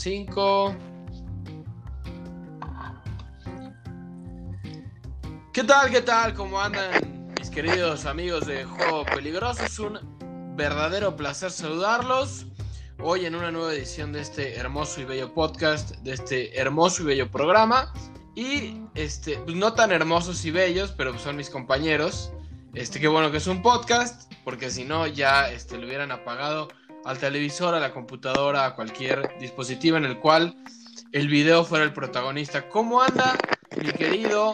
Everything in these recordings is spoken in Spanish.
5. ¿Qué tal? ¿Qué tal? ¿Cómo andan mis queridos amigos de Juego Peligroso? Es un verdadero placer saludarlos. Hoy en una nueva edición de este hermoso y bello podcast, de este hermoso y bello programa. Y este, pues, no tan hermosos y bellos, pero son mis compañeros. Este, qué bueno que es un podcast, porque si no ya este, lo hubieran apagado al televisor, a la computadora, a cualquier dispositivo en el cual el video fuera el protagonista. ¿Cómo anda mi querido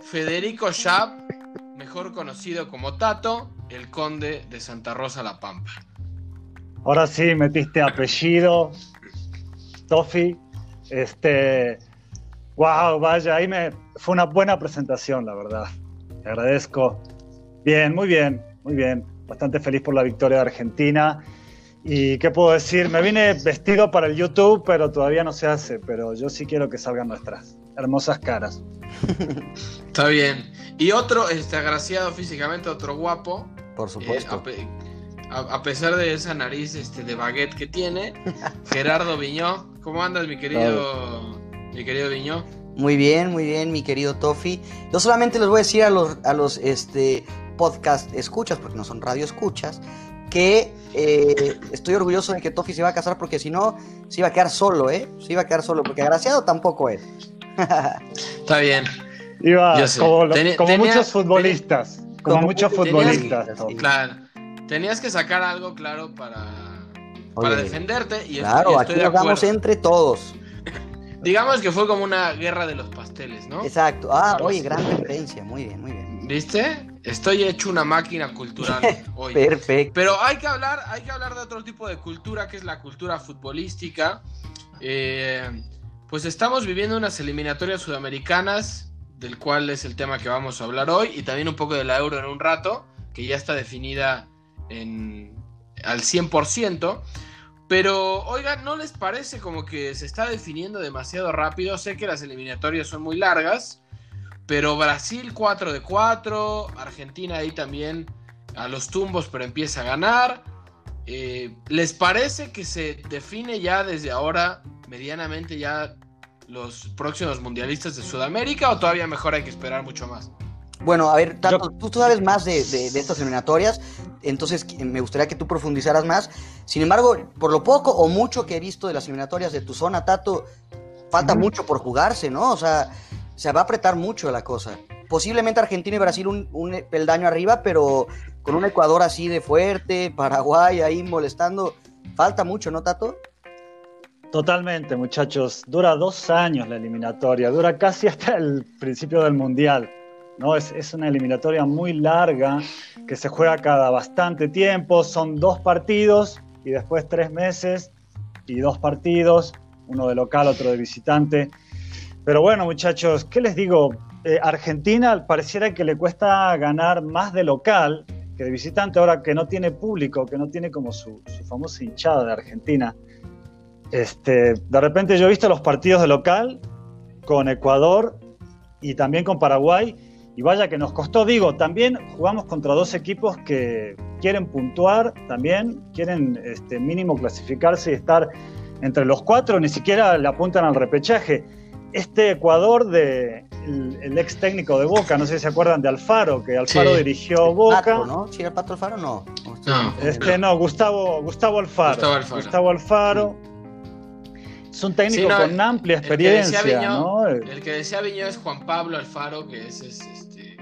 Federico Schaap, mejor conocido como Tato, el conde de Santa Rosa La Pampa? Ahora sí, metiste apellido, Tofi. Este, wow, vaya, ahí me fue una buena presentación, la verdad. Te agradezco. Bien, muy bien, muy bien. Bastante feliz por la victoria de Argentina. ¿Y qué puedo decir? Me vine vestido para el YouTube, pero todavía no se hace. Pero yo sí quiero que salgan nuestras hermosas caras. Está bien. Y otro, este, agraciado físicamente, otro guapo. Por supuesto. Eh, a, pesar de esa nariz este, de baguette que tiene, Gerardo Viñó. ¿Cómo andas, mi querido, mi querido Viñó? Muy bien, muy bien, mi querido Tofi. Yo solamente les voy a decir a los, a los este, podcast escuchas, porque no son radio escuchas, que eh, estoy orgulloso de que Tofi se va a casar porque si no, se iba a quedar solo, ¿eh? Se iba a quedar solo, porque agraciado tampoco es. Está bien. Iba como, muchos futbolistas. Como, muchos futbolistas. claro. Tenías que sacar algo claro para, para defenderte. Y claro, aquí nos damos entre todos. Digamos que fue como una guerra de los pasteles, ¿no? Exacto. Ah, oye, gran referencia. Muy bien, muy bien. ¿Viste? Estoy hecho una máquina cultural hoy. Perfecto. Pero hay que hablar, hay que hablar de otro tipo de cultura, que es la cultura futbolística. Eh, pues estamos viviendo unas eliminatorias sudamericanas, del cual es el tema que vamos a hablar hoy, y también un poco de la euro en un rato, que ya está definida en, al 100%. Pero, oigan, ¿no les parece como que se está definiendo demasiado rápido? Sé que las eliminatorias son muy largas, pero Brasil 4 de 4, Argentina ahí también a los tumbos, pero empieza a ganar. Eh, ¿Les parece que se define ya desde ahora medianamente ya los próximos mundialistas de Sudamérica o todavía mejor hay que esperar mucho más? Bueno, a ver, Tato, tú, sabes más de, estas eliminatorias, entonces me gustaría que tú profundizaras más. Sin embargo, por lo poco o mucho que he visto de las eliminatorias de tu zona, Tato, falta mucho por jugarse, ¿no? O sea, se va a apretar mucho la cosa. Posiblemente Argentina y Brasil un, peldaño arriba, pero con un Ecuador así de fuerte, Paraguay ahí molestando, falta mucho, ¿no, Tato? Totalmente, muchachos. Dura dos años la eliminatoria, dura casi hasta el principio del Mundial. ¿no? Es, es, una eliminatoria muy larga que se juega cada bastante tiempo. Son dos partidos y después tres meses y dos partidos, uno de local, otro de visitante. Pero bueno, muchachos, ¿qué les digo? Eh, Argentina pareciera que le cuesta ganar más de local que de visitante, ahora que no tiene público, que no tiene como su, famosa hinchada de Argentina. Este, de repente yo he visto los partidos de local con Ecuador y también con Paraguay, y vaya que nos costó, digo, también jugamos contra dos equipos que quieren puntuar, también quieren este, mínimo clasificarse y estar entre los cuatro, ni siquiera le apuntan al repechaje este Ecuador de el, ex técnico de Boca, no sé si se acuerdan de Alfaro, que Alfaro dirigió Boca. ¿no? ¿Sí, el Pato Alfaro? No. Este no, Gustavo, Gustavo Alfaro. Gustavo Alfaro. Es un técnico con amplia experiencia, el que decía Viño es Juan Pablo Alfaro, que es, este,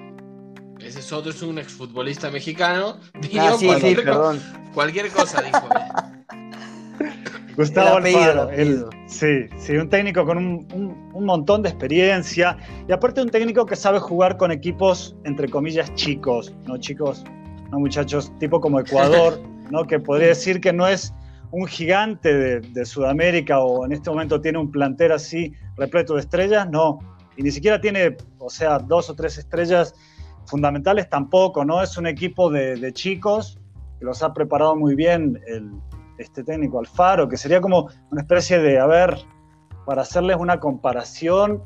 ese es otro, es un exfutbolista mexicano. ah, sí, sí, perdón. cualquier cosa dijo. Gustavo Alfaro, sí, sí, un técnico con un, montón de experiencia y aparte un técnico que sabe jugar con equipos, entre comillas, chicos, no chicos, no muchachos, tipo como Ecuador, ¿no? que podría decir que no es un gigante de, Sudamérica o en este momento tiene un plantel así repleto de estrellas, no, y ni siquiera tiene, o sea, dos o tres estrellas fundamentales tampoco, ¿no? Es un equipo de, de chicos que los ha preparado muy bien el este técnico Alfaro, que sería como una especie de, a ver, para hacerles una comparación,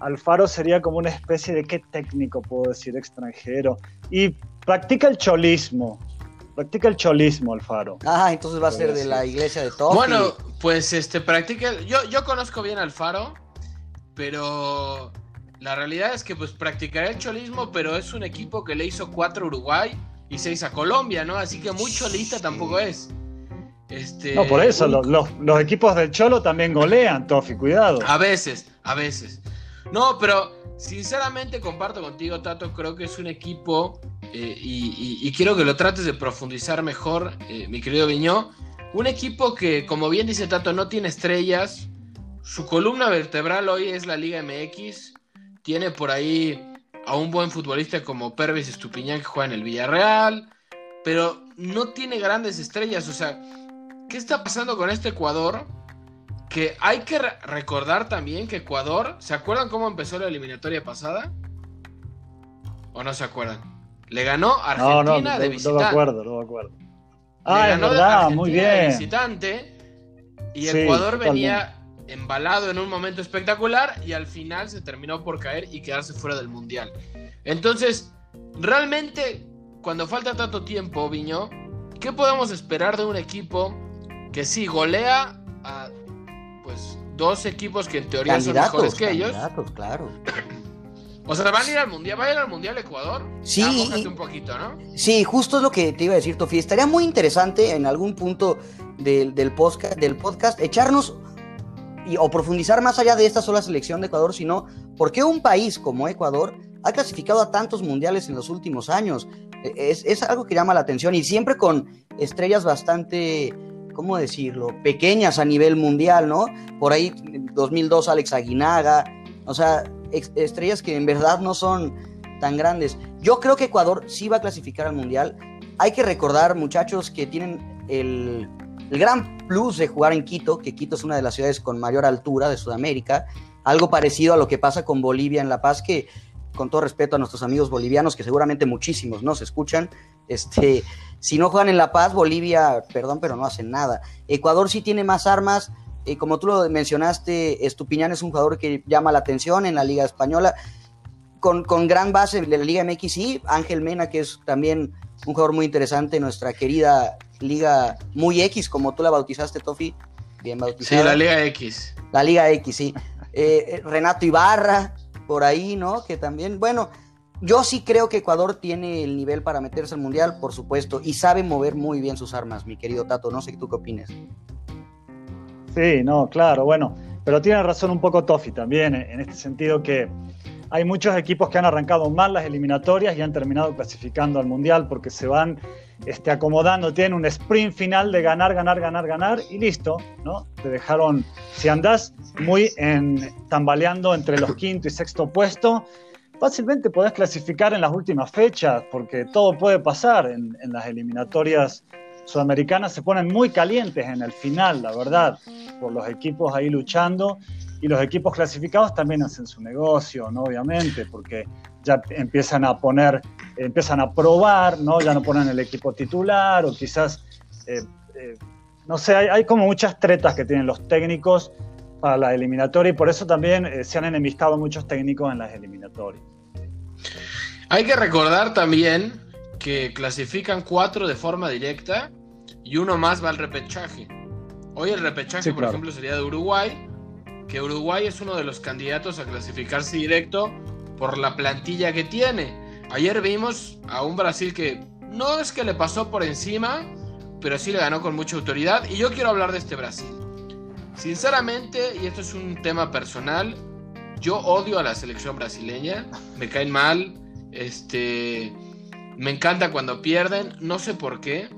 Alfaro sería como una especie de, ¿qué técnico puedo decir extranjero? Y practica el cholismo, Practica el cholismo, Alfaro. Ah, entonces va a ser de la iglesia de Tofi. Bueno, pues este, practica. Yo, yo conozco bien al Faro, pero la realidad es que pues practicará el cholismo, pero es un equipo que le hizo cuatro a Uruguay y seis a Colombia, ¿no? Así que muy cholista tampoco es. Este, no, por eso, los, equipos del Cholo también golean, Tofi, cuidado. A veces, a veces. No, pero sinceramente comparto contigo, Tato, creo que es un equipo, eh, y, quiero que lo trates de profundizar mejor, eh, mi querido Viñó, un equipo que, como bien dice Tato, no tiene estrellas, su columna vertebral hoy es la Liga MX, tiene por ahí a un buen futbolista como Pervis Estupiñán que juega en el Villarreal, pero no tiene grandes estrellas, o sea ¿Qué está pasando con este Ecuador? Que hay que recordar también que Ecuador, ¿se acuerdan cómo empezó la eliminatoria pasada? ¿O no se acuerdan? Le ganó Argentina de visitante. No me acuerdo, no me acuerdo. Ah, es verdad, muy bien. visitante y Ecuador venía embalado en un momento espectacular y al final se terminó por caer y quedarse fuera del mundial. Entonces, realmente, cuando falta tanto tiempo, Viño, ¿qué podemos esperar de un equipo que sí golea a pues dos equipos que en teoría son mejores que ellos. claro. O sea, ¿van a ir al mundial? ¿Va a ir al mundial Ecuador? Sí. un poquito, ¿no? Sí, justo es lo que te iba a decir, Tofi. Estaría muy interesante en algún punto del, del, podcast, del podcast echarnos y, o profundizar más allá de esta sola selección de Ecuador, sino por qué un país como Ecuador ha clasificado a tantos mundiales en los últimos años. E, es, es algo que llama la atención y siempre con estrellas bastante ¿cómo decirlo? Pequeñas a nivel mundial, ¿no? Por ahí 2002 Alex Aguinaga, o sea, estrellas que en verdad no son tan grandes. Yo creo que Ecuador sí va a clasificar al mundial. Hay que recordar, muchachos, que tienen el, el gran plus de jugar en Quito, que Quito es una de las ciudades con mayor altura de Sudamérica, algo parecido a lo que pasa con Bolivia en La Paz, que con todo respeto a nuestros amigos bolivianos, que seguramente muchísimos nos escuchan, este, si no juegan en La Paz, Bolivia, perdón, pero no hacen nada. Ecuador sí tiene más armas, eh, como tú lo mencionaste, Estupiñán es un jugador que llama la atención en la Liga Española, con, con gran base de la Liga MX, y Ángel Mena, que es también un jugador muy interesante, nuestra querida Liga muy X, como tú la bautizaste, Tofi, bien bautizada. Sí, la Liga X. La Liga X, sí. Eh, eh, Renato Ibarra, por ahí, ¿no? Que también, bueno, yo sí creo que Ecuador tiene el nivel para meterse al Mundial, por supuesto, y sabe mover muy bien sus armas, mi querido Tato. No sé tú qué opinas. Sí, no, claro, bueno, pero tiene razón un poco Tofi también, en este sentido que hay muchos equipos que han arrancado mal las eliminatorias y han terminado clasificando al Mundial porque se van este, acomodando, tienen un sprint final de ganar, ganar, ganar, ganar y listo, ¿no? Te dejaron, si andás muy en, tambaleando entre los quinto y sexto puesto, fácilmente podés clasificar en las últimas fechas porque todo puede pasar en, en las eliminatorias sudamericanas se ponen muy calientes en el final, la verdad, por los equipos ahí luchando y los equipos clasificados también hacen su negocio, ¿no? Obviamente, porque ya empiezan a poner, empiezan a probar, ¿no? Ya no ponen el equipo titular o quizás, eh, eh, no sé, hay, como muchas tretas que tienen los técnicos para la eliminatoria y por eso también eh, se han enemistado muchos técnicos en las eliminatorias. Hay que recordar también que clasifican cuatro de forma directa y uno más va al repechaje. Hoy el repechaje, por ejemplo, sería de Uruguay, que Uruguay es uno de los candidatos a clasificarse directo por la plantilla que tiene. Ayer vimos a un Brasil que no es que le pasó por encima, pero sí le ganó con mucha autoridad. Y yo quiero hablar de este Brasil. Sinceramente, y esto es un tema personal, yo odio a la selección brasileña. Me caen mal. Este. Me encanta cuando pierden. No sé por qué.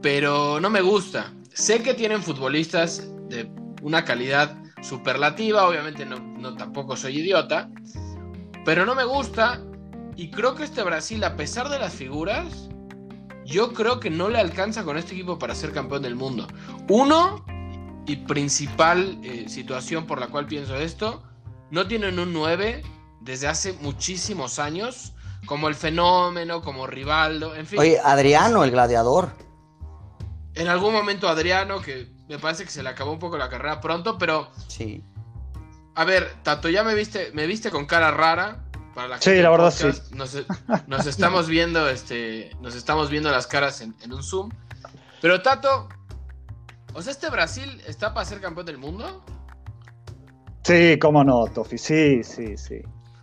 Pero no me gusta. Sé que tienen futbolistas de una calidad superlativa, obviamente no, tampoco soy idiota, pero no me gusta y creo que este Brasil, a pesar de las figuras, yo creo que no le alcanza con este equipo para ser campeón del mundo. Uno, y principal eh, situación por la cual pienso esto, no tienen un 9 desde hace muchísimos años, como el fenómeno, como Rivaldo, en fin. Oye, Adriano, el gladiador. En algún momento Adriano, que me parece que se le acabó un poco la carrera pronto, pero. Sí. A ver, Tato, ya me viste, me viste con cara rara para la Sí, la verdad sí. Nos, nos estamos viendo, este, nos estamos viendo las caras en, en un Zoom. Pero Tato, o sea, ¿este Brasil está para ser campeón del mundo? Sí, cómo no, Tofi, sí, sí, sí.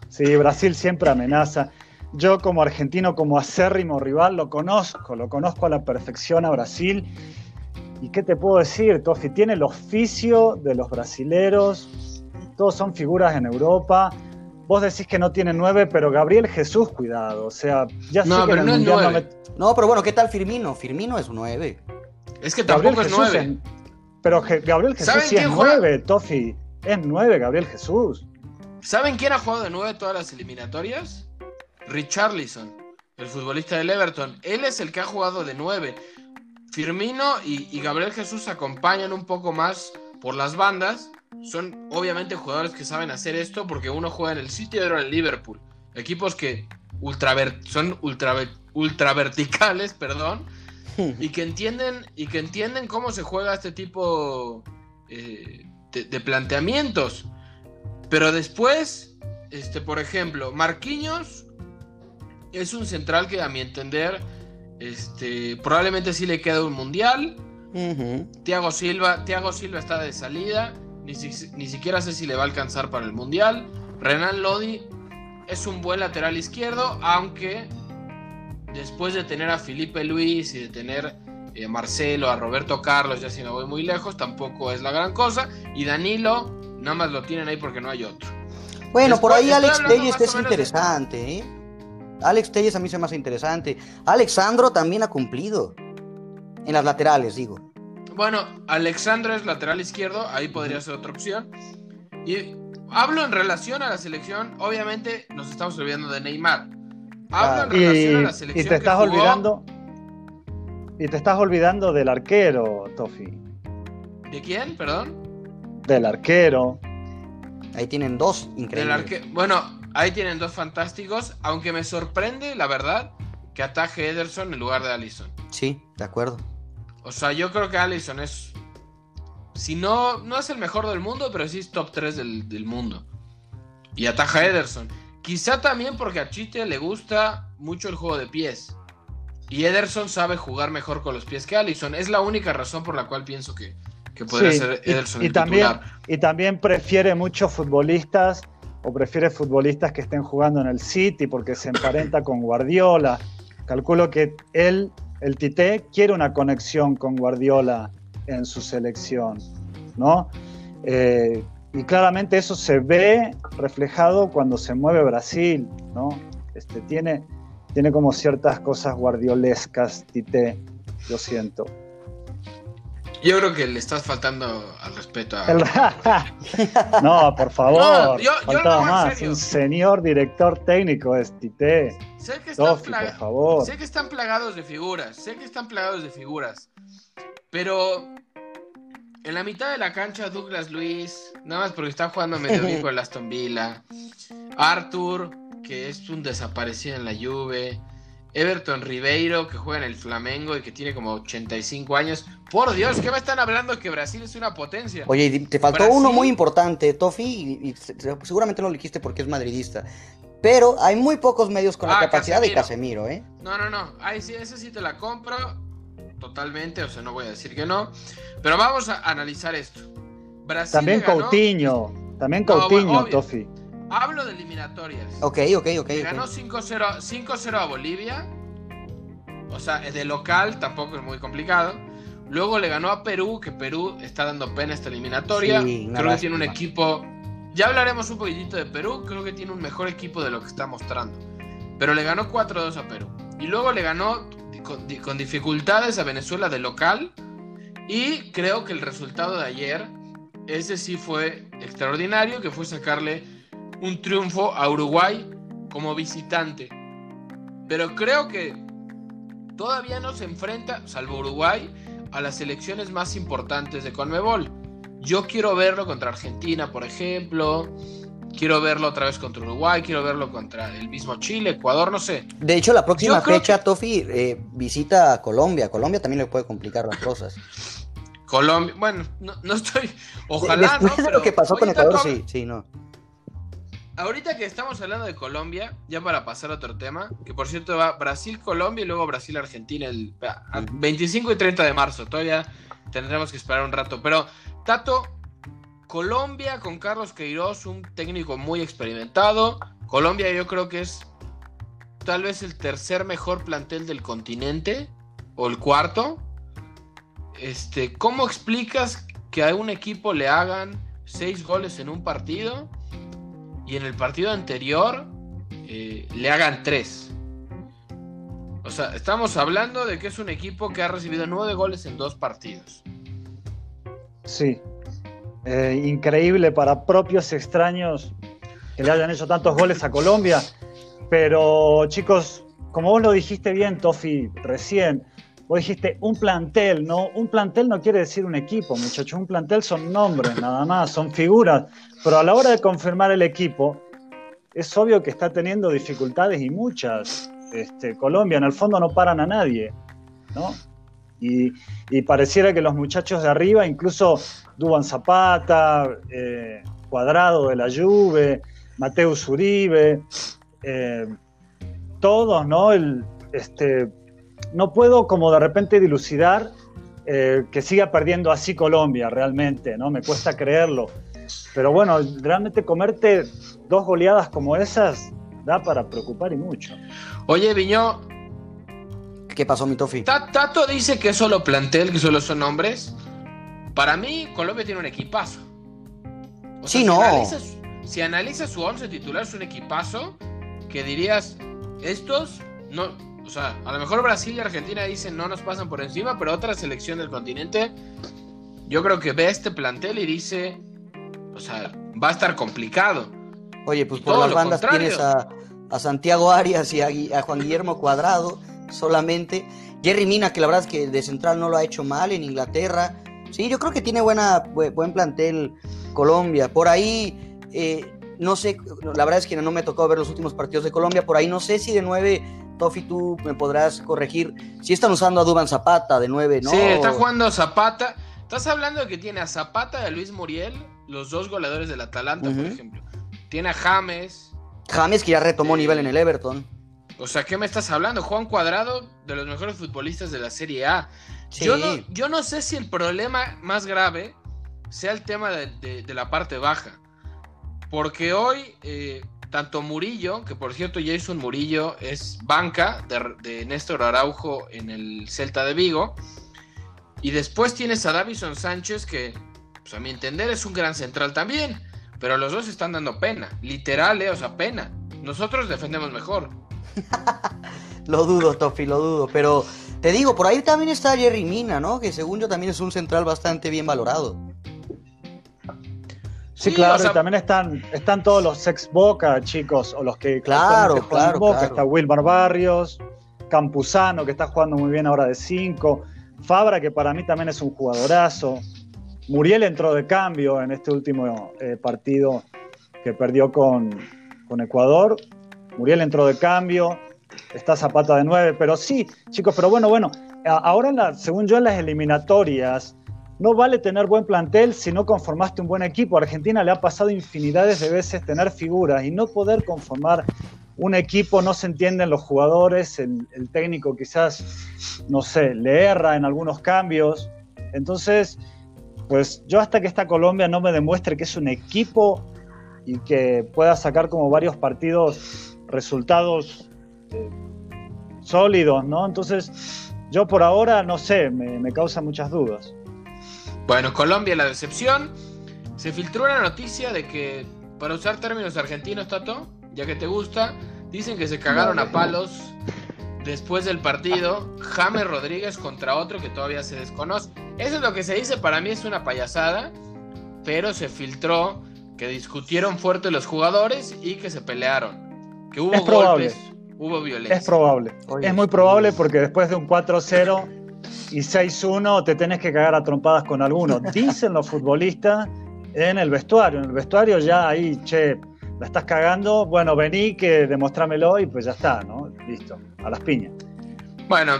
Sí, Brasil siempre amenaza. Yo como argentino, como acérrimo rival, lo conozco, lo conozco a la perfección a Brasil. ¿Y qué te puedo decir, Tofi? Tiene el oficio de los brasileros, todos son figuras en Europa. Vos decís que no tiene nueve, pero Gabriel Jesús, cuidado. O sea, ya sé No, que pero en no es no nueve. me- No, pero bueno, ¿qué tal Firmino? Firmino es 9. Es que Gabriel tampoco es Jesús nueve. es- Pero Je- Gabriel Jesús ¿Saben sí es quién juega? nueve, Tofi. Es nueve, Gabriel Jesús. ¿Saben quién ha jugado de nueve todas las eliminatorias? Richarlison, el futbolista del Everton. Él es el que ha jugado de nueve. Firmino y, y Gabriel Jesús acompañan un poco más por las bandas. Son obviamente jugadores que saben hacer esto porque uno juega en el City y otro en el Liverpool. Equipos que son ultra, ultra verticales, perdón, y que entienden y que entienden cómo se juega este tipo eh, de, de planteamientos. Pero después, este, por ejemplo, Marquinhos es un central que a mi entender, este, probablemente sí le queda un mundial. Ujú. Thiago Silva, Thiago Silva está de salida, ni, si- ni siquiera sé si le va a alcanzar para el mundial. Renan Lodi es un buen lateral izquierdo, aunque después de tener a Felipe Luis y de tener eh, a Marcelo, a Roberto Carlos, ya si me voy muy lejos, tampoco es la gran cosa. Y Danilo, nada más lo tienen ahí porque no hay otro. Bueno, por ahí Alex Telles es de- interesante, ¿eh? Alex Telles a mí se me hace interesante. Alexandro también ha cumplido. En las laterales, digo. Bueno, Alexandro es lateral izquierdo, ahí podría ser otra opción. Y hablo en relación a la selección, obviamente nos estamos olvidando de Neymar. Hablo en Y, relación a la y selección. te que estás jugó- olvidando. Y te estás olvidando del arquero, Tofi. ¿De quién? Perdón. Del arquero. Ahí tienen dos Del increíbles. arque- Bueno, ahí tienen dos fantásticos, aunque me sorprende, la verdad, que ataje Ederson en lugar de Allison. Sí, de acuerdo. O sea, yo creo que Allison es. Si no, no es el mejor del mundo, pero sí es top 3 del, del mundo. Y ataja a Ederson. Quizá también porque a Chite le gusta mucho el juego de pies. Y Ederson sabe jugar mejor con los pies que Allison. Es la única razón por la cual pienso que, que podría Sí, ser Ederson y, el también, titular. y también prefiere muchos futbolistas o prefiere futbolistas que estén jugando en el City porque se emparenta con Guardiola. Calculo que él, el Tite, quiere una conexión con Guardiola en su selección, ¿no? Eh, y claramente eso se ve reflejado cuando se mueve Brasil, ¿no? Este, tiene, tiene como ciertas cosas guardiolescas, Tite, lo siento. Yo creo que le estás faltando al respeto a. No, por favor. No, yo- yo lo faltaba hago en más. serio. Un señor director técnico es Tite. Sé que, están Tofi, pla- por favor. sé que están plagados de figuras. Sé que están plagados de figuras. Pero. En la mitad de la cancha, Douglas Luis, nada más porque está jugando medio bien con el Aston Villa. Arthur, que es un desaparecido en la Juve. Everton Ribeiro, que juega en el Flamengo y que tiene como 85 años. Por Dios, ¿qué me están hablando que Brasil es una potencia? Oye, te faltó Brasil- uno muy importante, Tofi, y, y se- se- seguramente no lo dijiste porque es madridista. Pero hay muy pocos medios con la Ah, capacidad de Casemiro. Casemiro, ¿eh? No, no, no. Ahí sí, ese sí te la compro. Totalmente, o sea, no voy a decir que no. Pero vamos a analizar esto. Brasil También ganó- Coutinho. También No, Coutinho, bueno, obvio. Tofi. Hablo de eliminatorias. Ok, ok, ok. Le ganó 5-0 5-0 a Bolivia. O sea, de local tampoco es muy complicado. Luego le ganó a Perú, que Perú está dando pena esta eliminatoria. Sí, creo que tiene un equipo. Ya hablaremos un poquitito de Perú. Creo que tiene un mejor equipo de lo que está mostrando. Pero le ganó 4-2 a Perú. Y luego le ganó con, con dificultades a Venezuela de local. Y creo que el resultado de ayer, ese sí fue extraordinario, que fue sacarle un triunfo a Uruguay como visitante. Pero creo que todavía no se enfrenta, salvo Uruguay, a las selecciones más importantes de Conmebol. Yo quiero verlo contra Argentina, por ejemplo. Quiero verlo otra vez contra Uruguay, quiero verlo contra el mismo Chile, Ecuador, no sé. De hecho, la próxima fecha, Tofi, eh, visita a Colombia. Colombia también le puede complicar las cosas. Colombia, bueno, no, no estoy, ojalá, Después ¿no? de lo que pasó con Ecuador, sí, sí, no. Ahorita que estamos hablando de Colombia, ya para pasar a otro tema, que por cierto va Brasil-Colombia y luego Brasil-Argentina el 25 y 30 de marzo. Todavía tendremos que esperar un rato. Pero, Tato, Colombia con Carlos Queiroz, un técnico muy experimentado. Colombia yo creo que es tal vez el tercer mejor plantel del continente, o el cuarto. Este, ¿Cómo explicas que a un equipo le hagan seis goles en un partido y en el partido anterior eh, le hagan tres. O sea, estamos hablando de que es un equipo que ha recibido nueve goles en dos partidos. Sí. Eh, increíble para propios extraños que le hayan hecho tantos goles a Colombia. Pero chicos, como vos lo dijiste bien, Tofi, recién, vos dijiste un plantel, ¿no? Un plantel no quiere decir un equipo, muchachos. Un plantel son nombres, nada más, son figuras. Pero a la hora de confirmar el equipo, es obvio que está teniendo dificultades y muchas. Este, Colombia, en el fondo, no paran a nadie, ¿no? Y, pareciera que los muchachos de arriba, incluso Duban Zapata, eh, Cuadrado de la Juve, Mateus Uribe, eh, todos, ¿no? El, este, no puedo como de repente dilucidar eh, que siga perdiendo así Colombia realmente, ¿no? Me cuesta creerlo. Pero bueno, realmente comerte dos goleadas como esas da para preocupar y mucho. Oye, Viñó. ¿Qué pasó, mi Tofi? Tato dice que solo plantel, que solo son hombres. Para mí, Colombia tiene un equipazo. sí, no. si analizas su once titular, es un equipazo que dirías, estos no, o sea, a lo mejor Brasil y Argentina dicen no nos pasan por encima, pero otra selección del continente, yo creo que ve este plantel y dice, o sea, va a estar complicado. Oye, pues por las bandas tienes a, Santiago Arias y a, Juan Guillermo Cuadrado solamente. Jerry Mina, que la verdad es que de central no lo ha hecho mal en Inglaterra. Sí, yo creo que tiene buena, buen plantel Colombia. Por ahí, eh, no sé, la verdad es que no me tocó ver los últimos partidos de Colombia. Por ahí no sé si de nueve Tofi, tú me podrás corregir. Si están usando a Duban Zapata de 9, ¿no? Sí, está jugando Zapata. Estás hablando de que tiene a Zapata y a Luis Muriel, los dos goleadores del Atalanta, por ejemplo. Tiene a James. James que ya retomó nivel en el Everton. O sea, ¿qué me estás hablando? Juan Cuadrado, de los mejores futbolistas de la Serie A. Yo, no, yo no sé si el problema más grave sea el tema de, la parte baja. Porque hoy eh, tanto Murillo, que por cierto Jason Murillo es banca de, Néstor Araujo en el Celta de Vigo. Y después tienes a Davison Sánchez, que pues, a mi entender es un gran central también. Pero los dos están dando pena, literal, eh, o sea, pena. Nosotros defendemos mejor. lo dudo, Tofi, lo dudo. Pero te digo, por ahí también está Jerry Mina, ¿no? Que según yo también es un central bastante bien valorado. Sí, claro, y también están, están todos los ex Boca, chicos, o los que claro, claro, Boca. Está Wilmar Barrios, Campuzano, que está jugando muy bien ahora de 5, Fabra, que para mí también es un jugadorazo. Muriel entró de cambio en este último eh, partido que perdió con, con Ecuador. Muriel entró de cambio, está Zapata de 9, pero sí, chicos, pero bueno, bueno, ahora según yo en las eliminatorias no vale tener buen plantel si no conformaste un buen equipo. Argentina le ha pasado infinidades de veces tener figuras y no poder conformar un equipo, no se entienden los jugadores, el, técnico quizás, no sé, le erra en algunos cambios. Entonces, pues yo hasta que esta Colombia no me demuestre que es un equipo y que pueda sacar como varios partidos resultados eh, sólidos, ¿no? Entonces, yo por ahora, no sé, me causa muchas dudas. Bueno, Colombia la decepción. Se filtró una noticia de que, para usar términos argentinos, Tato, ya que te gusta, dicen que se cagaron a palos después del partido James Rodríguez contra otro que todavía se desconoce. Eso es lo que se dice, para mí es una payasada, pero se filtró que discutieron fuerte los jugadores y que se pelearon. Que hubo golpes, hubo violencia. Es probable. es muy probable porque después de un 4-0 y 6-1 te tenés que cagar a trompadas con alguno. Dicen los futbolistas en el vestuario. En el vestuario ya ahí, che, la estás cagando, bueno, vení que demostrámelo y pues ya está, ¿no? Listo, a las piñas. Bueno,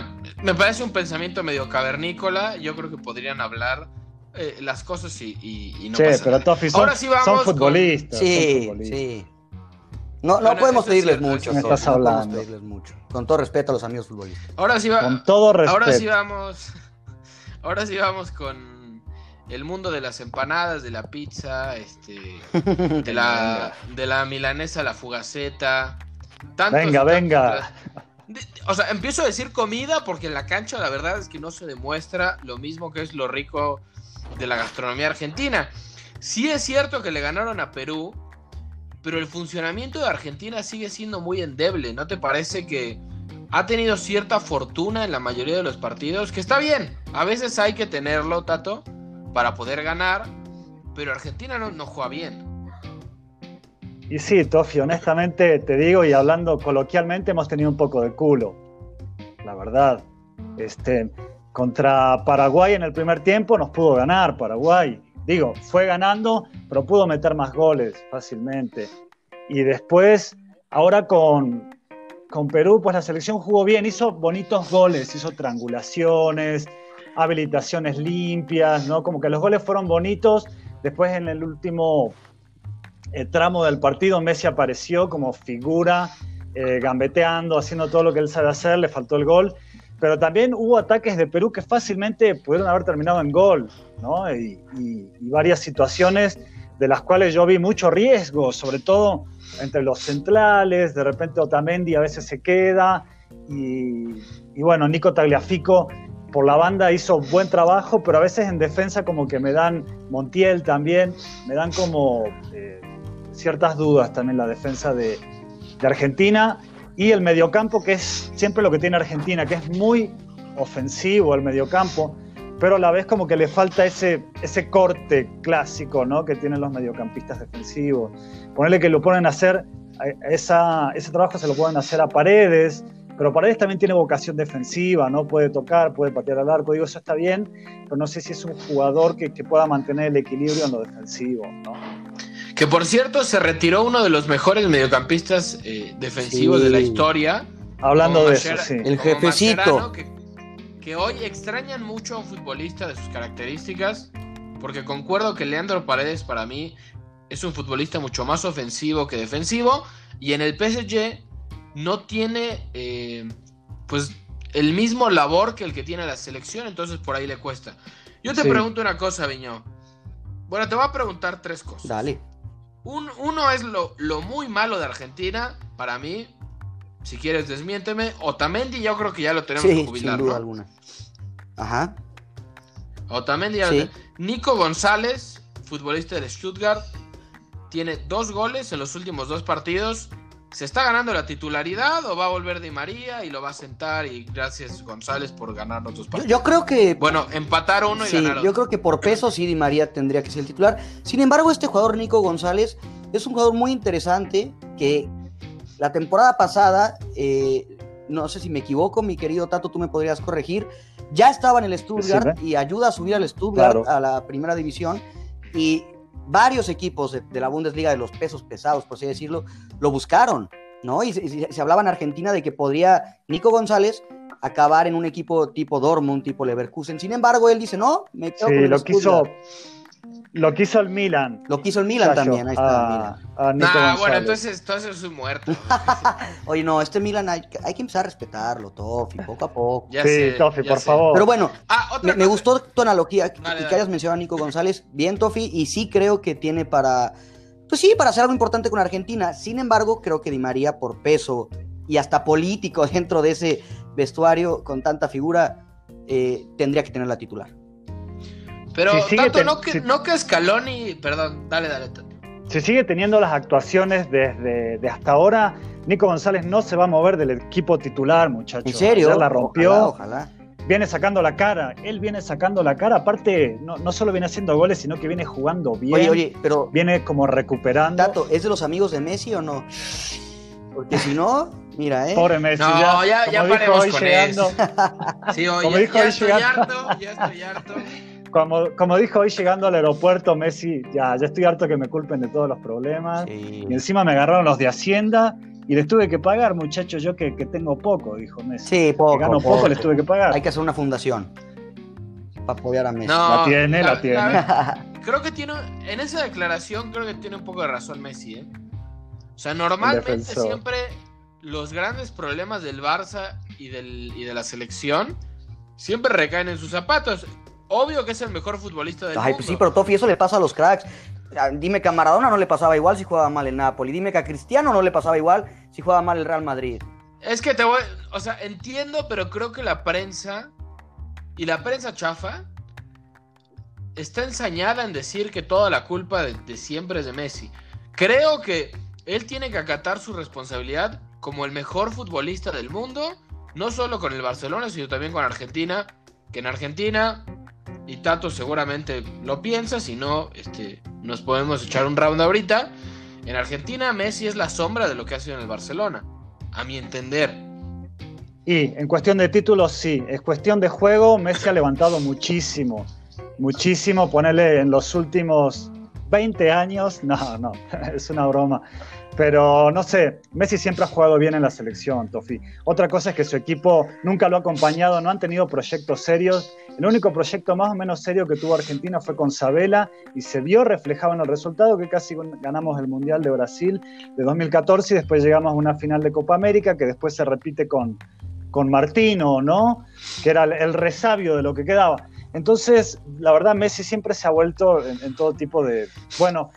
me parece un pensamiento medio cavernícola. Yo creo que podrían hablar eh, las cosas y, y, no sí, pero Tofi, son, Ahora sí vamos son futbolistas. Sí, sí. No, no podemos pedirles mucho. Me estás hablando. mucho. Con todo respeto a los amigos futbolistas. Ahora sí va, Con todo respeto. Ahora sí vamos. Ahora sí vamos con el mundo de las empanadas, de la pizza, este, de la, de la milanesa, la fugaceta. venga, venga. o sea, empiezo a decir comida porque en la cancha la verdad es que no se demuestra lo mismo que es lo rico de la gastronomía argentina. Sí es cierto que le ganaron a Perú, pero el funcionamiento de Argentina sigue siendo muy endeble. ¿No te parece que ha tenido cierta fortuna en la mayoría de los partidos? Que está bien, a veces hay que tenerlo, Tato, para poder ganar, pero Argentina no, juega bien. Y sí, Tofi, honestamente te digo y hablando coloquialmente hemos tenido un poco de culo, la verdad. Este, contra Paraguay en el primer tiempo nos pudo ganar Paraguay. Digo, fue ganando, pero pudo meter más goles fácilmente. Y después, ahora con, con Perú, pues la selección jugó bien, hizo bonitos goles, hizo triangulaciones, habilitaciones limpias, ¿no? Como que los goles fueron bonitos. Después en el último eh, tramo del partido Messi apareció como figura, eh, gambeteando, haciendo todo lo que él sabe hacer, le faltó el gol. Pero también hubo ataques de Perú que fácilmente pudieron haber terminado en gol, ¿no? Y, varias situaciones de las cuales yo vi mucho riesgo, sobre todo entre los centrales, de repente Otamendi a veces se queda, y, bueno, Nico Tagliafico por la banda hizo buen trabajo, pero a veces en defensa como que me dan, Montiel también, me dan como eh, ciertas dudas también la defensa de, de Argentina y el mediocampo, que es siempre lo que tiene Argentina, que es muy ofensivo el mediocampo, pero a la vez como que le falta ese, ese corte clásico ¿no? que tienen los mediocampistas defensivos. Ponerle que lo ponen a hacer, esa, ese trabajo se lo pueden hacer a Paredes, pero Paredes también tiene vocación defensiva, ¿no? Puede tocar, puede patear al arco, digo, eso está bien, pero no sé si es un jugador que, que pueda mantener el equilibrio en lo defensivo, ¿no? Que por cierto se retiró uno de los mejores mediocampistas eh, defensivos de la historia. Hablando de eso, sí. El jefecito. Que, hoy extrañan mucho a un futbolista de sus características. Porque concuerdo que Leandro Paredes para mí es un futbolista mucho más ofensivo que defensivo. Y en el PSG no tiene eh, pues el mismo labor que el que tiene la selección. Entonces por ahí le cuesta. Yo te pregunto una cosa, Viño. Bueno, te voy a preguntar tres cosas. Dale uno es lo, muy malo de Argentina, para mí. Si quieres, desmiénteme. Otamendi, yo creo que ya lo tenemos que jubilar. Sin duda alguna. Ajá. Otamendi Nico González, futbolista de Stuttgart, tiene dos goles en los últimos dos partidos. ¿Se está ganando la titularidad o va a volver Di María y lo va a sentar? Y gracias González por ganar otros partidos. Yo, creo que. Bueno, empatar uno y ganar otro. Yo creo que por peso sí Di María tendría que ser el titular. Sin embargo, este jugador Nico González es un jugador muy interesante que la temporada pasada, eh, no sé si me equivoco, mi querido Tato, tú me podrías corregir, ya estaba en el Stuttgart y ayuda a subir al Stuttgart a la primera división. Y varios equipos de, la Bundesliga de los pesos pesados, por así decirlo, lo buscaron, ¿no? Y se, hablaba en Argentina de que podría Nico González acabar en un equipo tipo Dortmund, tipo Leverkusen. Sin embargo, él dice, no, me quedo sí, lo quiso, lo quiso el Milan. Lo quiso el Milan también, ahí está. no, bueno, entonces, entonces soy muerto. Oye, no, este Milan hay, hay, que empezar a respetarlo, Tofi, poco a poco. sí, Tofi, por favor. Pero bueno, ah, me, gustó tu analogía y que hayas mencionado a Nico González. Bien, Tofi, y sí creo que tiene para. Pues sí, para hacer algo importante con Argentina. Sin embargo, creo que Di María, por peso y hasta político dentro de ese vestuario con tanta figura, eh, tendría que tener la titular. Pero tanto no, que, no que Scaloni. Perdón, dale, dale. Si sigue teniendo las actuaciones desde de hasta ahora, Nico González no se va a mover del equipo titular, muchachos. ¿En serio? Ya la rompió. Ojalá, Viene sacando la cara, él viene sacando la cara, aparte no, no, solo viene haciendo goles, sino que viene jugando bien. Oye, oye, pero... Viene como recuperando. Tato, ¿es de los amigos de Messi o no? Porque si no, mira, ¿eh? Pobre Messi. No, ya, ya, ya paremos con llegando, Sí, oye, como dijo ya, estoy harto, ya estoy harto. Como, dijo hoy llegando al aeropuerto, Messi, ya, ya estoy harto que me culpen de todos los problemas. Y encima me agarraron los de Hacienda y les tuve que pagar, muchachos, yo que, tengo poco, dijo Messi. Sí, poco. Que gano poco, les tuve que pagar. Hay que hacer una fundación para apoyar a Messi. la tiene, la, tiene. creo que tiene, en esa declaración creo que tiene un poco de razón Messi, ¿eh? O sea, normalmente siempre los grandes problemas del Barça y, del, y de la selección siempre recaen en sus zapatos. Obvio que es el mejor futbolista del Ay, Pues sí, pero Tofi, eso le pasa a los cracks. Ah, dime que a Maradona no le pasaba igual si jugaba mal el Napoli. Dime que a Cristiano no le pasaba igual si jugaba mal el Real Madrid. Es que te voy, o sea, entiendo, pero creo que la prensa y la prensa chafa está ensañada en decir que toda la culpa de, siempre es de Messi. Creo que él tiene que acatar su responsabilidad como el mejor futbolista del mundo, no solo con el Barcelona, sino también con Argentina, que en Argentina, y Tato seguramente lo piensa, si no, este, nos podemos echar un round ahorita, en Argentina Messi es la sombra de lo que ha sido en el Barcelona, a mi entender. Y en cuestión de títulos, sí, es cuestión de juego, Messi ha levantado muchísimo muchísimo, ponerle en los últimos 20 años, no, no, es una broma. Pero no sé, Messi siempre ha jugado bien en la selección, Tofi. Otra cosa es que su equipo nunca lo ha acompañado, no han tenido proyectos serios. El único proyecto más o menos serio que tuvo Argentina fue con Sabela y se vio reflejado en el resultado que casi ganamos el Mundial de Brasil de 2014 y después llegamos a una final de Copa América que después se repite con, con Martino, ¿no? Que era el resabio de lo que quedaba. Entonces, la verdad, Messi siempre se ha vuelto en, todo tipo de... Bueno,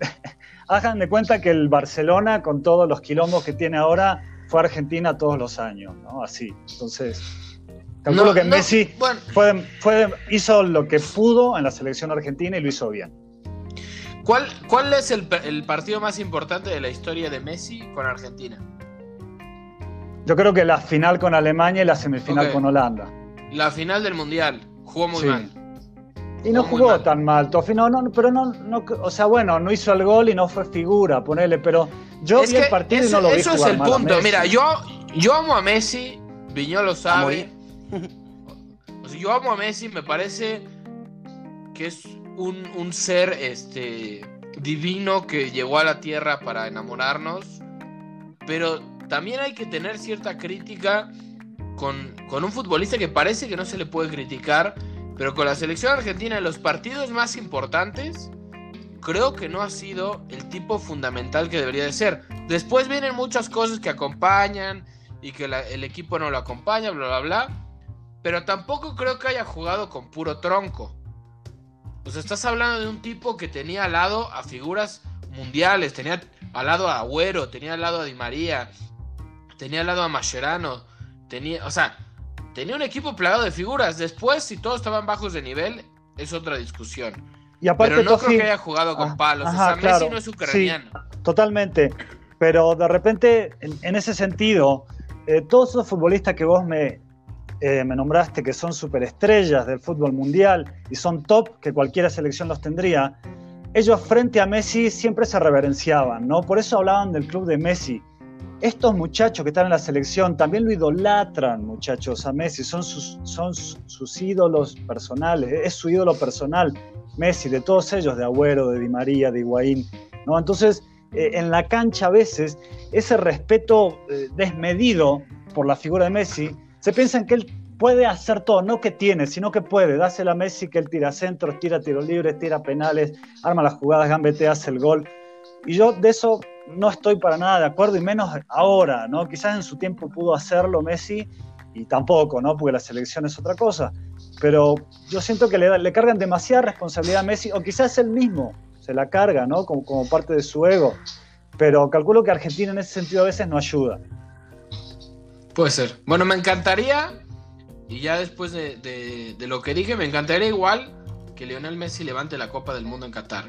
hagan de cuenta que el Barcelona, con todos los quilombos que tiene ahora, fue a Argentina todos los años, ¿no? Así. Entonces, calculo que Messi fue, hizo lo que pudo en la selección argentina y lo hizo bien. ¿Cuál, cuál es el, partido más importante de la historia de Messi con Argentina? Yo creo que la final con Alemania y la semifinal con Holanda. La final del Mundial. Jugó muy mal. Y no jugó, tan mal, Tofi. No, no, pero no, no, o sea, bueno, no hizo el gol y no fue figura, ponele, pero yo vi el partido y no lo vi Eso es el punto. Mira, yo, yo amo a Messi, Viñolo sabe. O sea, yo amo a Messi, me parece que es un, un ser este, divino que llegó a la tierra para enamorarnos, pero también hay que tener cierta crítica con, un futbolista que parece que no se le puede criticar, pero con la selección argentina en los partidos más importantes, creo que no ha sido el tipo fundamental que debería de ser. Después vienen muchas cosas que acompañan y que el equipo no lo acompaña, bla, bla, bla. Pero tampoco creo que haya jugado con puro tronco. Sea, estás hablando de un tipo que tenía al lado a figuras mundiales, tenía al lado a Agüero, tenía al lado a Di María, tenía al lado a Mascherano, Tenía, o sea, tenía un equipo plagado de figuras. Después, si todos estaban bajos de nivel, es otra discusión. Y aparte, Pero no creo que haya jugado con ah, palos. o sea, Messi no es ucraniano. totalmente. Pero de repente, en, ese sentido, eh, todos esos futbolistas que vos me, eh, me nombraste, que son superestrellas del fútbol mundial y son top, que cualquiera selección los tendría, ellos frente a Messi siempre se reverenciaban, ¿no? Por eso hablaban del club de Messi estos muchachos que están en la selección también lo idolatran, muchachos, a Messi, son sus, son sus ídolos personales, es su ídolo personal, Messi, de todos ellos, de Agüero, de Di María, de Higuaín, ¿no? Entonces, eh, en la cancha a veces, ese respeto eh, desmedido por la figura de Messi, se piensa que él puede hacer todo, no que tiene, sino que puede. Dásela a Messi que él tira centros, tira tiros libres, tira penales, arma las jugadas, gambetea, hace el gol. Y yo de eso no estoy para nada de acuerdo, y menos ahora, ¿no? Quizás en su tiempo pudo hacerlo Messi, y tampoco, ¿no? Porque la selección es otra cosa. Pero yo siento que le, le cargan demasiada responsabilidad a Messi, o quizás él mismo se la carga, ¿no? Como, como parte de su ego. Pero calculo que Argentina en ese sentido a veces no ayuda. Puede ser. Bueno, me encantaría, y ya después de, de lo que dije, me encantaría igual que Lionel Messi levante la Copa del Mundo en Qatar.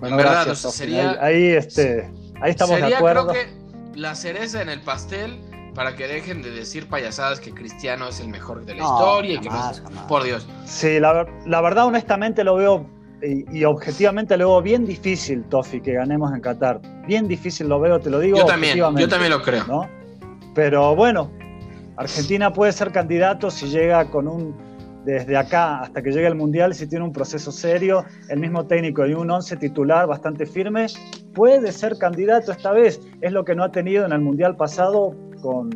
Bueno, gracias, sería, ahí, este, ahí estamos de acuerdo. creo que la cereza en el pastel para que dejen de decir payasadas que Cristiano es el mejor de la historia y que por Dios. Sí, la, verdad honestamente lo veo y, objetivamente lo veo bien difícil, Tofi, que ganemos en Qatar. Bien difícil lo veo, te lo digo. Yo también, yo también lo creo. ¿no? Pero bueno, Argentina puede ser candidato si llega con un desde acá hasta que llegue el Mundial, si tiene un proceso serio, el mismo técnico y un 11 titular bastante firme, puede ser candidato esta vez. Es lo que no ha tenido en el Mundial pasado con,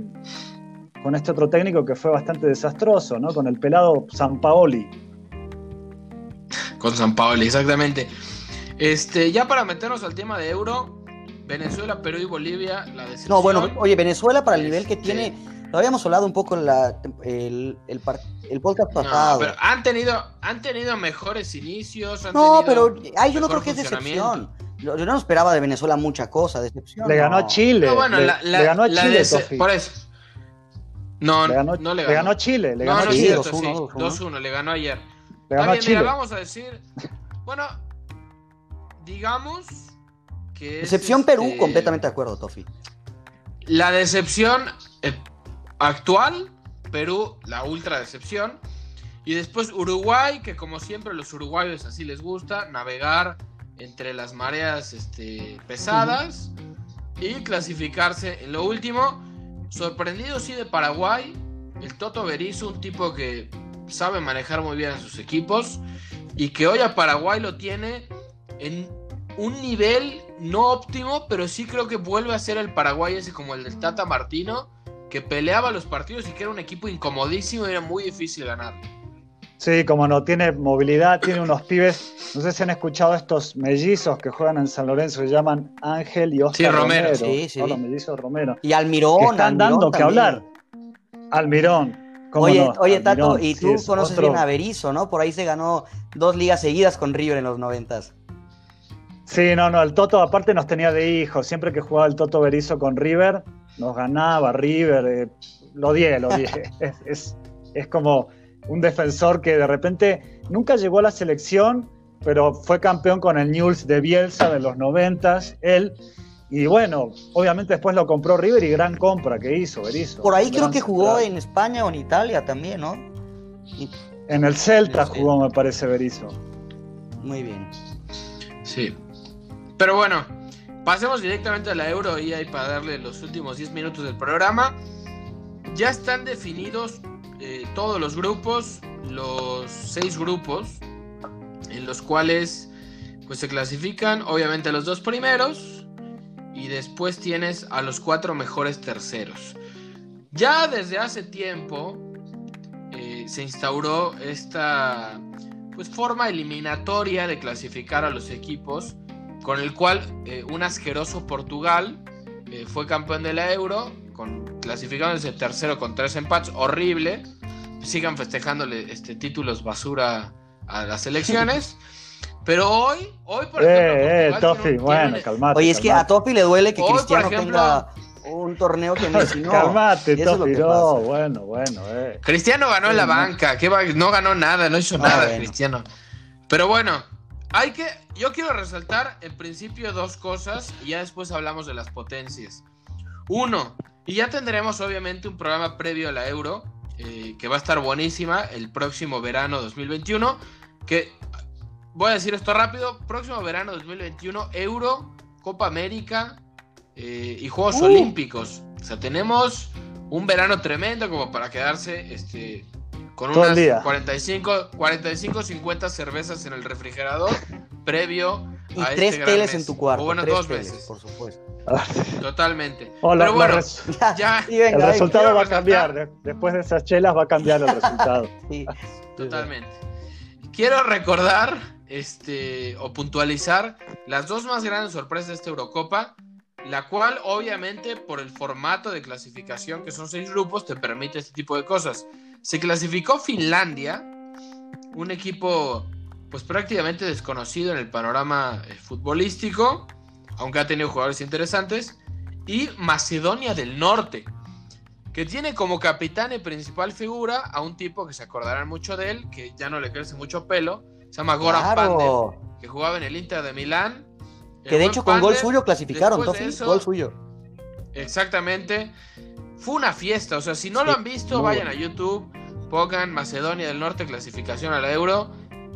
con este otro técnico que fue bastante desastroso, ¿no? Con el pelado San Paoli. Con San Paoli, exactamente. Este, ya para meternos al tema de Euro, Venezuela, Perú y Bolivia, la. No, bueno, oye, Venezuela para el nivel que tiene, lo habíamos hablado un poco en la, el, el, el, podcast pasado. pero han tenido, han tenido mejores inicios. no, pero ahí yo no creo que es decepción. Yo, no esperaba de Venezuela mucha cosa, decepción. Le ganó a Chile. No, bueno, le, le, ganó a Chile, Por eso. No, le ganó, no le ganó. Le ganó a Chile. Le ganó no, no, Chile. 2-1, le ganó ayer. Le ganó a Chile. Mira, vamos a decir. Bueno, digamos que. Decepción Perú, este, completamente de acuerdo, Tofi. La decepción eh, actual, Perú, la ultra decepción. Y después Uruguay, que como siempre los uruguayos así les gusta, navegar entre las mareas este, pesadas y clasificarse en lo último. Sorprendido sí de Paraguay, el Toto Berizzo, un tipo que sabe manejar muy bien a sus equipos y que hoy a Paraguay lo tiene en un nivel no óptimo, pero sí creo que vuelve a ser el Paraguay ese como el del Tata Martino, que peleaba los partidos y que era un equipo incomodísimo y era muy difícil ganar. Sí, como no tiene movilidad, tiene unos pibes, no sé si han escuchado estos mellizos que juegan en San Lorenzo, se llaman Ángel y Oscar Romero. Sí, sí. los mellizos Romero. Y Almirón. Que están dando que hablar. Almirón. Oye, oye Tato, y tú conoces bien a Berizzo, ¿no? Por ahí se ganó dos ligas seguidas con River en los noventas. Sí, no, no, el Toto aparte nos tenía de hijo. Siempre que jugaba el Toto Berizzo con River, nos ganaba River. Eh, lo odié, lo odié. es, es, como un defensor que de repente nunca llegó a la selección, pero fue campeón con el Newell's de Bielsa de los noventas, él. Y bueno, obviamente después lo compró River y gran compra que hizo Berizzo. Por ahí creo que jugó en España o en Italia también, ¿no? En el Celta jugó, me parece, Berizzo. Muy bien. Sí. Pero bueno, pasemos directamente a la Euro y ahí para darle los últimos 10 minutos del programa. Ya están definidos eh, todos los grupos, los seis grupos, en los cuales pues se clasifican obviamente los dos primeros y después tienes a los cuatro mejores terceros. Ya desde hace tiempo eh, se instauró esta pues forma eliminatoria de clasificar a los equipos con el cual eh, un asqueroso Portugal eh, fue campeón de la Euro, con, clasificándose tercero con tres empates, horrible. Sigan festejándole este, títulos basura a las elecciones. Pero hoy, hoy por eh, ejemplo, eh, bueno, calmate, Oye, es que a Tofi le duele que Cristiano tenga un torneo que Messi no. calmate, Tofi, no, bueno, bueno. Eh. Cristiano ganó en la banca, que no ganó nada, no hizo ah, nada Cristiano. Pero bueno, hay que, yo quiero resaltar en principio dos cosas y ya después hablamos de las potencias. Uno, y ya tendremos obviamente un programa previo a la Euro, eh, que va a estar buenísima el próximo verano 2021, que voy a decir esto rápido, próximo verano 2021, Euro, Copa América eh, y Juegos uh. Olímpicos. O sea, tenemos un verano tremendo como para quedarse este, con unas 45, 45, 50 cervezas en el refrigerador previo y a tres este teles en tu cuarto. bueno, dos veces. Por supuesto. Totalmente. Pero bueno, ya, el resultado va a cambiar. Después de esas chelas va a cambiar el resultado. sí. Totalmente. Quiero recordar este, o puntualizar las dos más grandes sorpresas de esta Eurocopa, la cual obviamente por el formato de clasificación, que son seis grupos, te permite este tipo de cosas. Se clasificó Finlandia, un equipo pues prácticamente desconocido en el panorama eh, futbolístico, aunque ha tenido jugadores interesantes, y Macedonia del Norte, que tiene como capitán y principal figura a un tipo que se acordarán mucho de él, que ya no le crece mucho pelo, se llama Goran claro. que jugaba en el Inter de Milán. Que de hecho con gol suyo clasificaron, gol suyo. Exactamente. Fue una fiesta, o sea, si no lo han visto, vayan a YouTube, pongan Macedonia del Norte clasificación a la Euro.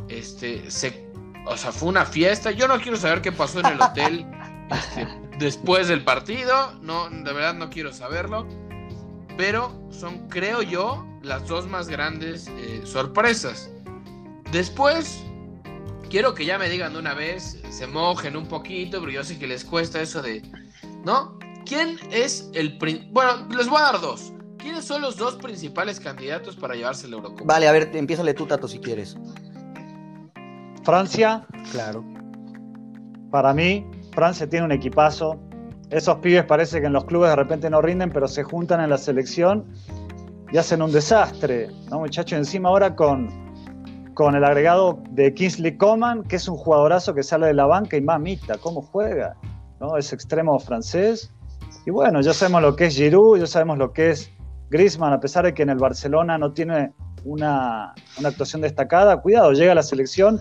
Este, se, o sea, fue una fiesta. Yo no quiero saber qué pasó en el hotel este, después del partido, no, de verdad no quiero saberlo. Pero son, creo yo, las dos más grandes eh, sorpresas. Después, quiero que ya me digan de una vez, se mojen un poquito, pero yo sé que les cuesta eso de, ¿no? ¿Quién es el... Bueno, les voy a dar dos. ¿Quiénes son los dos principales candidatos para llevarse el Eurocopa? Vale, a ver, empiézale tú, Tato, si quieres. Francia. Claro. Para mí, Francia tiene un equipazo. esos pibes parece que en los clubes de repente no rinden, pero se juntan en la selección y hacen un desastre, ¿no, muchachos? Encima ahora con, con el agregado de Kingsley Coman, que es un jugadorazo que sale de la banca y mamita, ¿cómo juega? ¿No? Es extremo francés. Y bueno, ya sabemos lo que es Giroud, ya sabemos lo que es Griezmann, a pesar de que en el Barcelona no tiene una, actuación destacada, cuidado, llega a la selección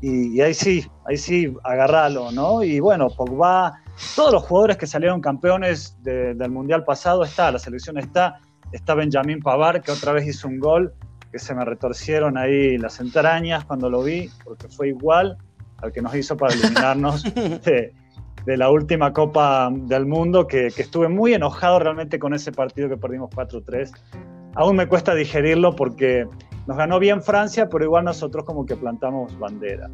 y, ahí sí, ahí sí, agarralo, ¿no? Y bueno, Pogba, todos los jugadores que salieron campeones del Mundial pasado está, la selección está, está Benjamín Pavar, que otra vez hizo un gol, que se me retorcieron ahí las entrañas cuando lo vi, porque fue igual al que nos hizo para eliminarnos de, la última Copa del Mundo, que, que, estuve muy enojado realmente con ese partido que perdimos 4-3 aún me cuesta digerirlo porque nos ganó bien Francia, pero igual nosotros como que plantamos bandera.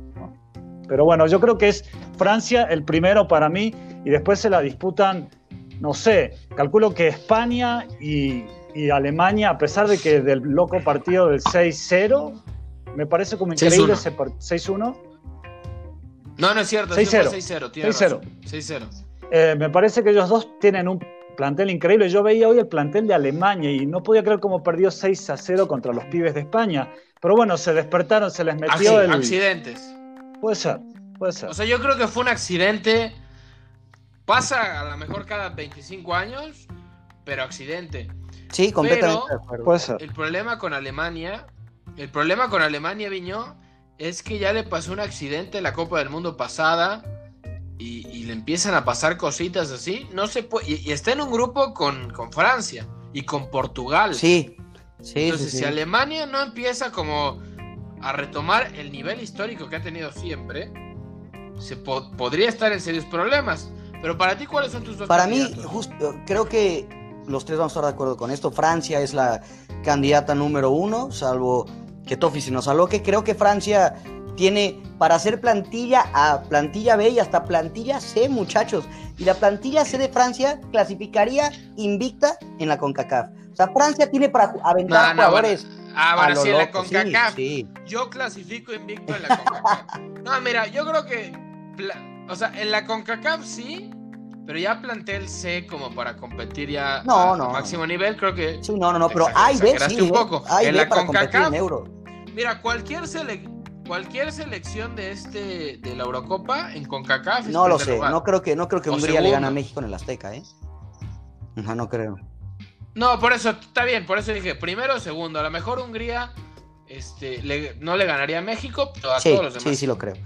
Pero bueno, yo creo que es Francia el primero para mí y después se la disputan, no sé, calculo que España y, Alemania, a pesar de que del loco partido del 6-0, me parece como increíble ese 6-1. No, no es cierto, 6-0. 6-0. 6-0. me parece que ellos dos tienen un plantel increíble. Yo veía hoy el plantel de Alemania y no podía creer cómo perdió 6 a 0 contra los pibes de España. Pero bueno, se despertaron, se les metió el... Accidentes. Puede ser, puede ser. O sea, yo creo que fue un accidente. Pasa a lo mejor cada 25 años, pero accidente. Sí, completamente Puede ser. El problema con Alemania, el problema con Alemania, Viñó, es que ya le pasó un accidente en la Copa del Mundo pasada y, le empiezan a pasar cositas así, no se puede. Y, está en un grupo con, Francia y con Portugal. Sí, sí. Entonces, si Alemania no empieza como a retomar el nivel histórico que ha tenido siempre, se podría estar en serios problemas. Pero para ti, ¿cuáles son tus dos Para mí, justo, creo que los tres vamos a estar de acuerdo con esto. Francia es la candidata número uno, salvo que Tofi se nos aloque. Creo que Francia tiene para hacer plantilla A, plantilla B y hasta plantilla C, muchachos. Y la plantilla C de Francia clasificaría invicta en la CONCACAF. O sea, Francia tiene para aventar jugadores. Ah, bueno, sí, en la CONCACAF. Yo clasifico invicto en la CONCACAF. no, mira, yo creo que. O sea, en la CONCACAF sí, pero ya plantel C como para competir ya no, a, no, máximo nivel, creo que. Sí, no, no, no, pero hay B, sí. un poco. Hay en la CONCACAF. En euro. Mira, cualquier selección cualquier selección de este de la Eurocopa en CONCACAF. No lo sé, no creo que no creo que Hungría le gane a México en el Azteca, ¿eh? no creo. No, por eso está bien, por eso dije primero o segundo. A lo mejor Hungría este, no le ganaría a México, pero a todos los demás. Sí, sí lo creo.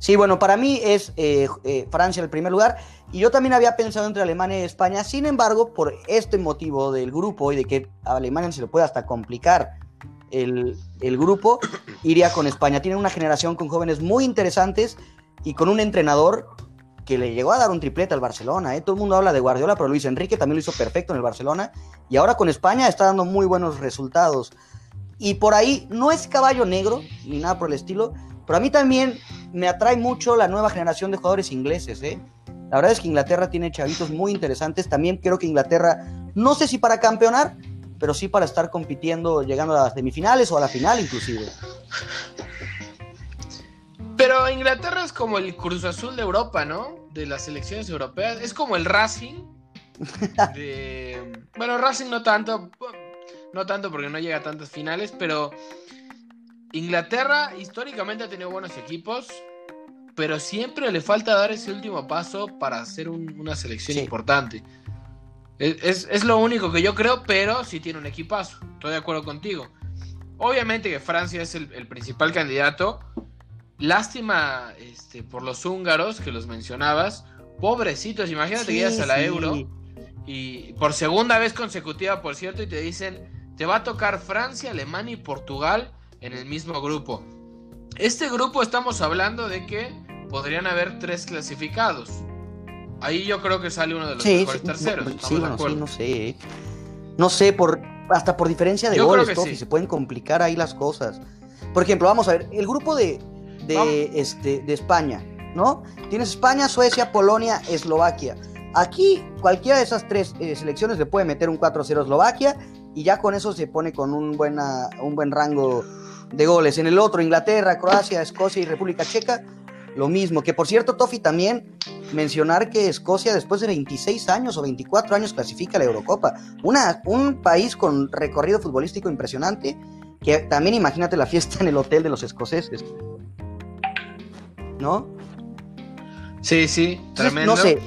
Sí, bueno, para mí es eh, eh, Francia el primer lugar. Y yo también había pensado entre Alemania y España. Sin embargo, por este motivo del grupo y de que a Alemania se le puede hasta complicar el, grupo, iría con España. Tienen una generación con jóvenes muy interesantes y con un entrenador que le llegó a dar un triplete al Barcelona. ¿eh? Todo el mundo habla de Guardiola, pero Luis Enrique también lo hizo perfecto en el Barcelona. Y ahora con España está dando muy buenos resultados. Y por ahí no es caballo negro ni nada por el estilo, pero a mí también me atrae mucho la nueva generación de jugadores ingleses. ¿eh? La verdad es que Inglaterra tiene chavitos muy interesantes. También creo que Inglaterra, no sé si para campeonar, pero sí para estar compitiendo, llegando a las semifinales o a la final inclusive. Pero Inglaterra es como el Cruz Azul de Europa, ¿no? De las selecciones europeas. Es como el Racing. Bueno, Racing no tanto. No tanto porque no llega a tantas finales, pero Inglaterra históricamente ha tenido buenos equipos, pero siempre le falta dar ese último paso para hacer una selección importante. Es, lo único que yo creo, pero sí tiene un equipazo. Estoy de acuerdo contigo. Obviamente que Francia es el, principal candidato. Lástima este, por los húngaros que los mencionabas. Pobrecitos, imagínate que llegas a la Euro y por segunda vez consecutiva, por cierto, y te dicen, te va a tocar Francia, Alemania y Portugal en el mismo grupo. Este grupo estamos hablando de que podrían haber tres clasificados. Ahí yo creo que sale uno de los mejores terceros. Sí, bueno, sí, no sé. No sé, por, hasta por diferencia de goles, Tofi, se pueden complicar ahí las cosas. Por ejemplo, vamos a ver, el grupo de, de, este, de España, ¿no? Tienes España, Suecia, Polonia, Eslovaquia. Aquí cualquiera de esas tres eh, selecciones le puede meter un 4-0 a Eslovaquia y ya con eso se pone con un, buena, un buen rango de goles. En el otro, Inglaterra, Croacia, Escocia y República Checa, lo mismo. Que por cierto, Tofi también mencionar que Escocia después de 26 años o 24 años clasifica a la Eurocopa. Una, un país con recorrido futbolístico impresionante, que también imagínate la fiesta en el hotel de los escoceses. ¿No? Sí, sí, tremendo. no sé.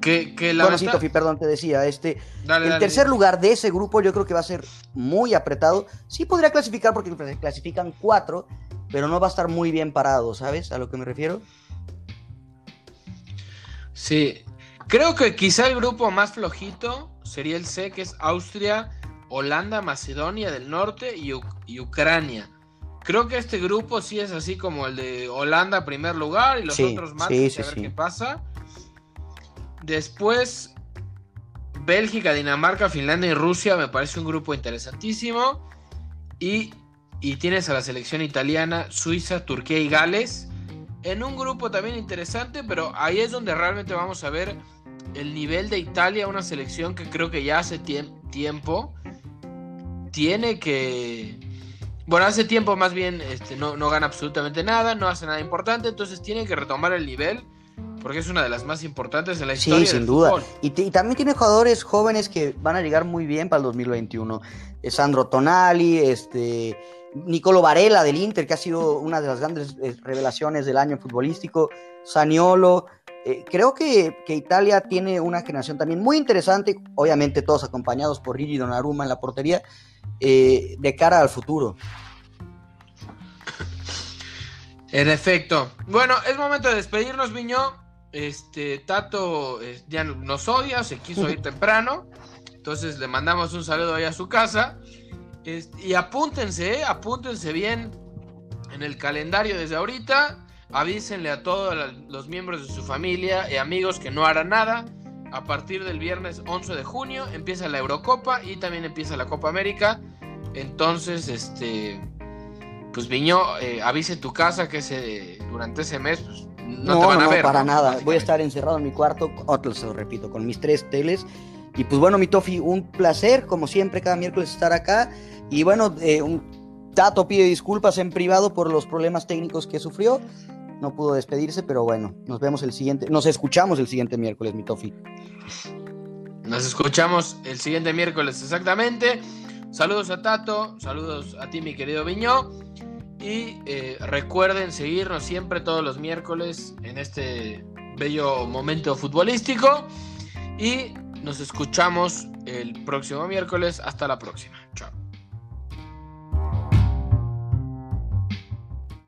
Que, que la bueno, sí, Tofi, perdón, te decía, este, el tercer lugar de ese grupo yo creo que va a ser muy apretado. Sí podría clasificar porque clasifican cuatro, pero no va a estar muy bien parado, ¿sabes? A lo que me refiero. Sí, creo que quizá el grupo más flojito sería el C, que es Austria, Holanda, Macedonia del Norte y, Ucrania. Creo que este grupo sí es así como el de Holanda primer lugar y los otros más, a ver qué pasa. Después, Bélgica, Dinamarca, Finlandia y Rusia me parece un grupo interesantísimo. Y, y tienes a la selección italiana, Suiza, Turquía y Gales en un grupo también interesante, pero ahí es donde realmente vamos a ver el nivel de Italia, una selección que creo que ya hace tiempo tiene que... Bueno, hace tiempo más bien este, no, no gana absolutamente nada, no hace nada importante, entonces tiene que retomar el nivel porque es una de las más importantes en la historia. Sí, sin duda. Y, y, también tiene jugadores jóvenes que van a llegar muy bien para el 2021. Sandro Tonali, este, Nicolo Varela del Inter, que ha sido una de las grandes eh, revelaciones del año futbolístico, Saniolo. Eh, creo que, Italia tiene una generación también muy interesante, obviamente todos acompañados por Gigi Donnarumma en la portería, eh, de cara al futuro. En efecto. Bueno, es momento de despedirnos, Viño. Este, Tato ya nos odia, se quiso ir temprano. Entonces le mandamos un saludo ahí a su casa y apúntense, eh, apúntense bien en el calendario desde ahorita. Avísenle a todos los miembros de su familia y amigos que no harán nada. A partir del viernes 11 de junio empieza la Eurocopa y también empieza la Copa América. Entonces, este, pues Viño, eh, avise tu casa que ese, durante ese mes pues, no, te van a ver. Para nada, voy a estar encerrado en mi cuarto, otro se lo repito, con mis tres teles. Y pues bueno, mi Tofi, un placer, como siempre, cada miércoles estar acá. Y bueno, eh, un Tato pide disculpas en privado por los problemas técnicos que sufrió. No pudo despedirse, pero bueno, nos vemos el siguiente, nos escuchamos el siguiente miércoles, mi Tofi. Nos escuchamos el siguiente miércoles, exactamente. Saludos a Tato, saludos a ti, mi querido Viñó. Y eh, recuerden seguirnos siempre todos los miércoles en este bello momento futbolístico. Y nos escuchamos el próximo miércoles. Hasta la próxima.